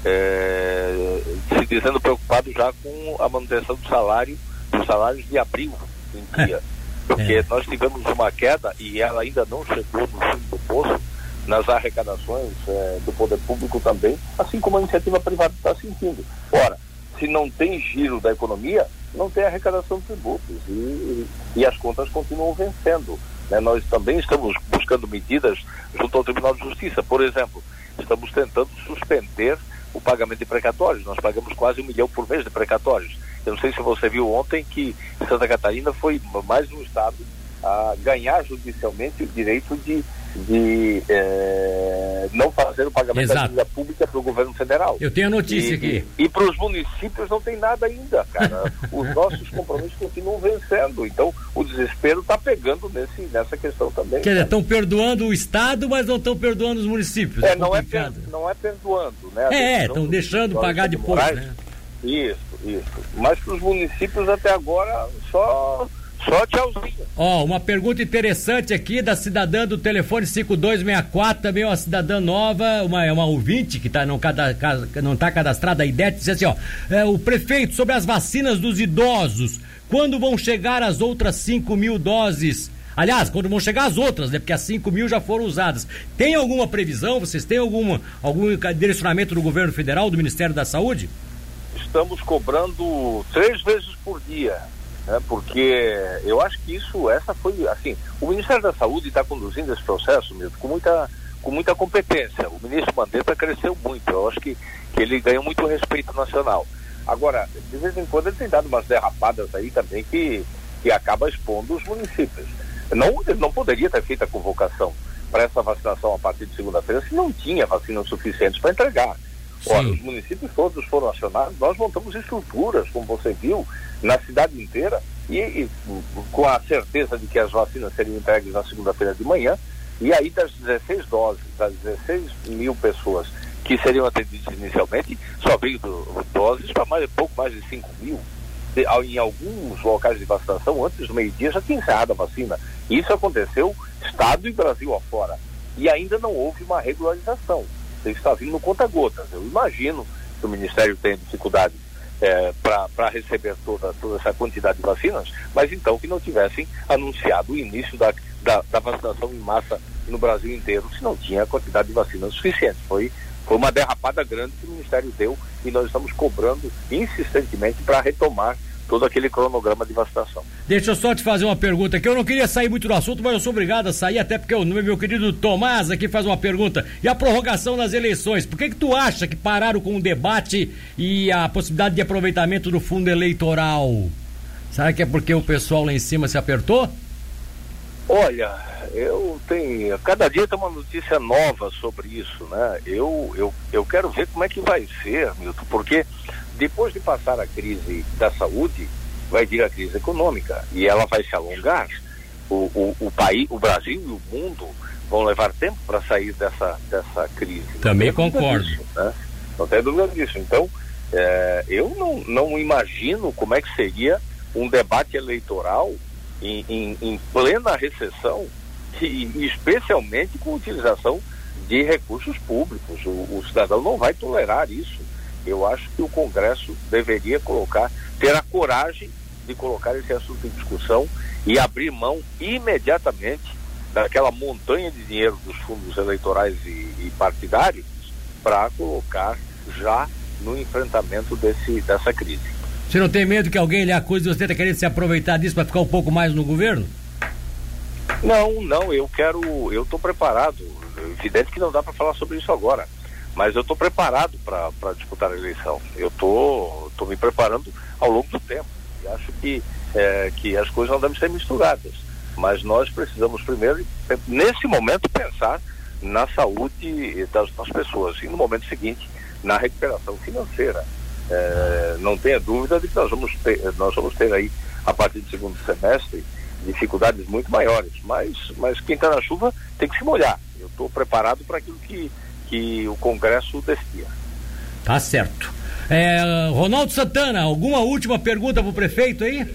é, se dizendo preocupado já com a manutenção do salário, dos salários de abril em dia. Porque é. nós tivemos uma queda e ela ainda não chegou no fim do poço nas arrecadações é, do poder público também, assim como a iniciativa privada está sentindo. Ora, se não tem giro da economia, não tem arrecadação de tributos e, e, e as contas continuam vencendo. Né? Nós também estamos buscando medidas junto ao Tribunal de Justiça. Por exemplo, estamos tentando suspender o pagamento de precatórios. Nós pagamos quase um milhão por mês de precatórios eu não sei se você viu ontem que Santa Catarina foi mais um estado a ganhar judicialmente o direito de, de é, não fazer o pagamento Exato. da dívida pública para o governo federal. Eu tenho a notícia E, aqui. e, e para os municípios não tem nada ainda, cara. Os nossos compromissos continuam vencendo. Então o desespero está pegando nesse, nessa questão também. Quer dizer, estão perdoando o Estado, mas não estão perdoando os municípios. É, não é, per- não é perdoando, né? A É, é, estão do deixando pagar de depois, Moraes, né? Isso, isso. Mas para os municípios até agora só, só tchauzinho. Ó, uma pergunta interessante aqui da cidadã do telefone 5264, também uma cidadã nova, uma, uma ouvinte que tá, não, cada, ca- não tá cadastrada, a IDET, disse assim, ó, é, o prefeito, sobre as vacinas dos idosos, quando vão chegar as outras 5 mil doses? Aliás, quando vão chegar as outras, né? Porque as 5 mil já foram usadas. Tem alguma previsão? Vocês têm alguma, algum direcionamento do governo federal, do Ministério da Saúde? Estamos cobrando três vezes por dia, né? Porque eu acho que isso, essa foi, assim, o Ministério da Saúde está conduzindo esse processo, Milton, com muita, com muita competência. O ministro Mandetta cresceu muito, eu acho que, que ele ganhou muito respeito nacional. Agora, de vez em quando ele tem dado umas derrapadas aí também que, que acaba expondo os municípios. Não, ele não poderia ter feito a convocação para essa vacinação a partir de segunda-feira se não tinha vacinas suficientes para entregar. Olha, os municípios todos foram acionados, nós montamos estruturas, como você viu, na cidade inteira e, e com a certeza de que as vacinas seriam entregues na segunda-feira de manhã. E aí, das 16 doses, das 16 mil pessoas que seriam atendidas inicialmente, só veio do- doses para mais, pouco mais de 5 mil. De- Em alguns locais de vacinação, antes do meio-dia, já tinha encerrado a vacina. Isso aconteceu Estado e Brasil afora. E ainda não houve uma regularização. Isso está vindo no conta-gotas. Eu imagino que o Ministério tenha dificuldade para receber toda, toda essa quantidade de vacinas, mas então que não tivessem anunciado o início da, da, da vacinação em massa no Brasil inteiro, se não tinha a quantidade de vacinas suficiente. Foi, foi uma derrapada grande que o Ministério deu e nós estamos cobrando insistentemente para retomar todo aquele cronograma de vacinação. Deixa eu só te fazer uma pergunta aqui. Eu não queria sair muito do assunto, mas eu sou obrigado a sair, até porque o meu querido Tomás aqui faz uma pergunta. E a prorrogação das eleições? Por que, que tu acha que pararam com o debate e a possibilidade de aproveitamento do fundo eleitoral? Será que é porque o pessoal lá em cima se apertou? Olha, eu tenho. Cada dia tem uma notícia nova sobre isso, né? Eu, eu, eu quero ver como é que vai ser, Milton, porque depois de passar a crise da saúde, vai vir a crise econômica e ela vai se alongar. O, o, o país, o Brasil e o mundo vão levar tempo para sair dessa, dessa crise. Também concordo. disso, né? Não tem dúvida disso. Então, é, eu não, não imagino como é que seria um debate eleitoral em, em, em plena recessão e, e especialmente com utilização de recursos públicos. O, o cidadão não vai tolerar isso. Eu acho que o Congresso deveria colocar, ter a coragem de colocar esse assunto em discussão e abrir mão imediatamente daquela montanha de dinheiro dos fundos eleitorais e, e partidários para colocar já no enfrentamento desse, dessa crise. Você não tem medo que alguém lhe acuse de você estar querendo se aproveitar disso para ficar um pouco mais no governo? Não, não, eu quero, eu estou preparado. Evidente que não dá para falar sobre isso agora, mas eu estou preparado para disputar a eleição. Eu estou tô me preparando ao longo do tempo. E acho que, é, que as coisas não devem ser misturadas. Mas nós precisamos primeiro, nesse momento, pensar na saúde das, das pessoas e no momento seguinte na recuperação financeira. É, não tenha dúvida de que nós vamos ter, nós vamos ter aí a partir do segundo semestre dificuldades muito maiores, mas, mas quem está na chuva tem que se molhar. Eu estou preparado para aquilo que, que o Congresso decidia. Tá certo. É, Ronaldo Santana, alguma última pergunta para o prefeito aí?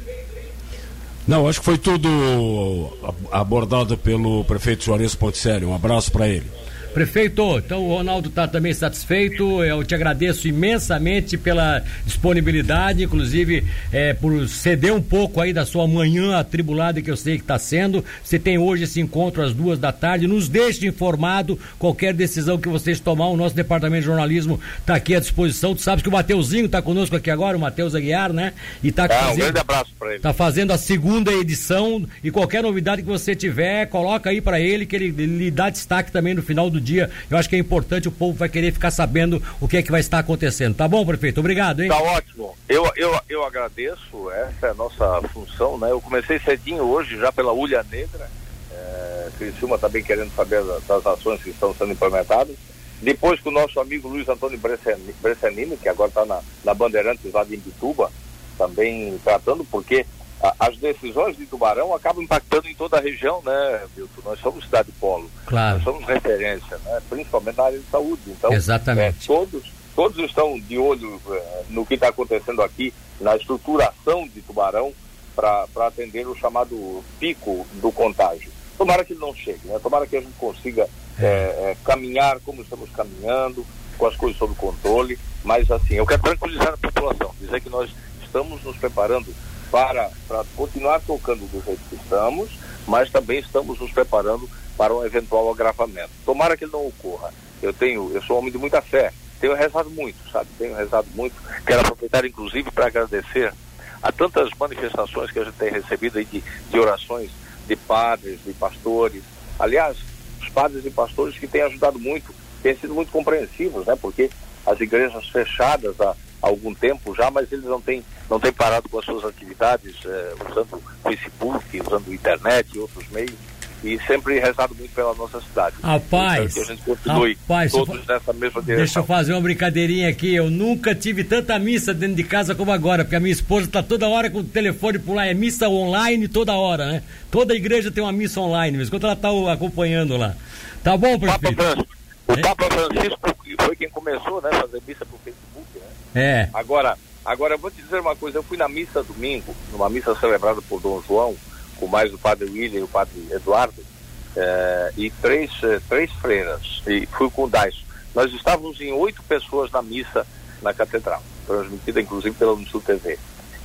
Não, acho que foi tudo abordado pelo prefeito Juarez Ponticelli. Um abraço para ele. Prefeito, então o Ronaldo está também satisfeito. Eu te agradeço imensamente pela disponibilidade, inclusive é, por ceder um pouco aí da sua manhã atribulada que eu sei que está sendo. Você tem hoje esse encontro às duas da tarde. Nos deixe informado. Qualquer decisão que vocês tomar, o nosso departamento de jornalismo está aqui à disposição. Tu sabes que o Mateuzinho está conosco aqui agora, o Matheus Aguiar, né? E está Ah, um fazendo, grande abraço para ele. tá fazendo a segunda edição e qualquer novidade que você tiver, coloca aí para ele que ele, ele lhe dá destaque também no final do dia. Eu acho que é importante, o povo vai querer ficar sabendo o que é que vai estar acontecendo. Tá bom, prefeito? Obrigado, hein? Tá ótimo. Eu, eu, eu agradeço, essa é a nossa função, né? Eu comecei cedinho hoje, já pela Ulha Negra. É, Criciúma também tá querendo saber das ações que estão sendo implementadas. Depois com o nosso amigo Luiz Antônio Bressanini, que agora está na, na Bandeirantes lá de Imbituba, também tratando, porque as decisões de Tubarão acabam impactando em toda a região, né, Milton? Nós somos cidade polo, claro. nós somos referência, né? principalmente na área de saúde. Então, Exatamente. É, todos, todos estão de olho é, no que está acontecendo aqui, na estruturação de Tubarão, para atender o chamado pico do contágio. Tomara que ele não chegue, né? tomara que a gente consiga é. É, caminhar como estamos caminhando, com as coisas sob controle, mas assim, eu quero tranquilizar a população, dizer que nós estamos nos preparando para, para continuar tocando do jeito que estamos, mas também estamos nos preparando para um eventual agravamento. Tomara que ele não ocorra. Eu tenho, eu sou homem de muita fé, tenho rezado muito, sabe? Tenho rezado muito. Quero aproveitar, inclusive, para agradecer a tantas manifestações que a gente tem recebido aí de, de orações de padres, de pastores. Aliás, os padres e pastores que têm ajudado muito, têm sido muito compreensivos, né? Porque as igrejas fechadas há, há algum tempo já, mas eles não têm, não têm parado com as suas atividades, eh, usando Facebook, usando internet e outros meios e sempre rezado muito pela nossa cidade. Rapaz, que a gente continue rapaz, todos nessa mesma direção. Deixa eu fazer uma brincadeirinha aqui. Eu nunca tive tanta missa dentro de casa como agora, porque a minha esposa está toda hora com o telefone por lá. É missa online toda hora, né? Toda igreja tem uma missa online, mas quando ela está acompanhando lá. Tá bom, prefeito? Papa o é? Papa Francisco foi quem começou, né, fazer missa pro Facebook? É. Agora, agora eu vou te dizer uma coisa. Eu fui na missa domingo, numa missa celebrada por Dom João com mais o padre William e o padre Eduardo, eh, e três, eh, três freiras, e fui com o Dais. Nós estávamos em oito pessoas na missa na catedral, transmitida inclusive pela Unisul TV.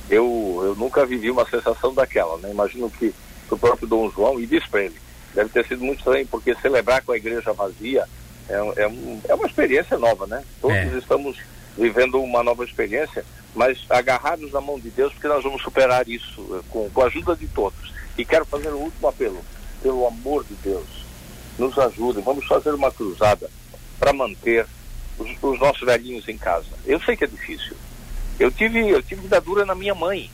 Eu, eu nunca vivi uma sensação daquela, né? Imagino que o próprio Dom João, e disse para ele, deve ter sido muito estranho, porque celebrar com a igreja vazia é, é, um, é uma experiência nova, né? Todos é. estamos vivendo uma nova experiência, mas agarrados na mão de Deus, porque nós vamos superar isso eh, com, com a ajuda de todos. E quero fazer um último apelo. Pelo amor de Deus, nos ajudem. Vamos fazer uma cruzada para manter os, os, nossos velhinhos em casa. Eu sei que é difícil. Eu tive, eu tive vida dura na minha mãe.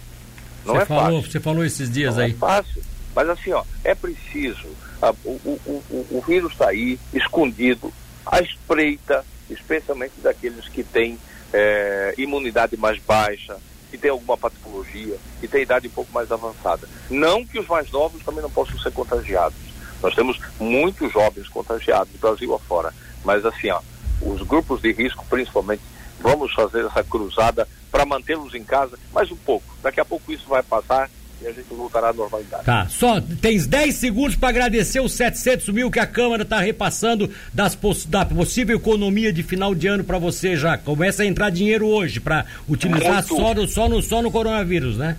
Não você é falou, fácil. Você falou esses dias Não aí. É fácil. Mas assim, ó, é preciso. A, o, o, o, o vírus está aí, escondido, à espreita, especialmente daqueles que têm é, imunidade mais baixa, que tem alguma patologia, que tem idade um pouco mais avançada. Não que os mais novos também não possam ser contagiados. Nós temos muitos jovens contagiados do Brasil afora. Mas assim, ó, os grupos de risco, principalmente, vamos fazer essa cruzada para mantê-los em casa mais um pouco. Daqui a pouco isso vai passar e a gente voltará à normalidade. Tá, só tens 10 segundos para agradecer os 700 mil que a Câmara está repassando das da possível economia de final de ano para você já. Começa a entrar dinheiro hoje para utilizar só no, só, no, só no coronavírus, né?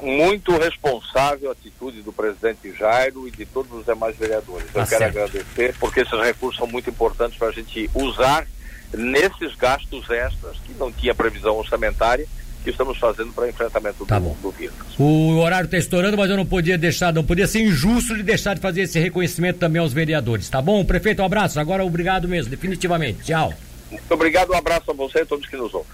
Muito responsável a atitude do presidente Jairo e de todos os demais vereadores. Tá Eu certo. quero agradecer porque esses recursos são muito importantes para a gente usar nesses gastos extras que não tinha previsão orçamentária que estamos fazendo para enfrentamento tá do, do, vírus. O horário está estourando, mas eu não podia deixar, não podia ser injusto de deixar de fazer esse reconhecimento também aos vereadores, tá bom? Prefeito, um abraço. Agora obrigado mesmo, definitivamente. Tchau. Muito obrigado, um abraço a você e a todos que nos ouvem.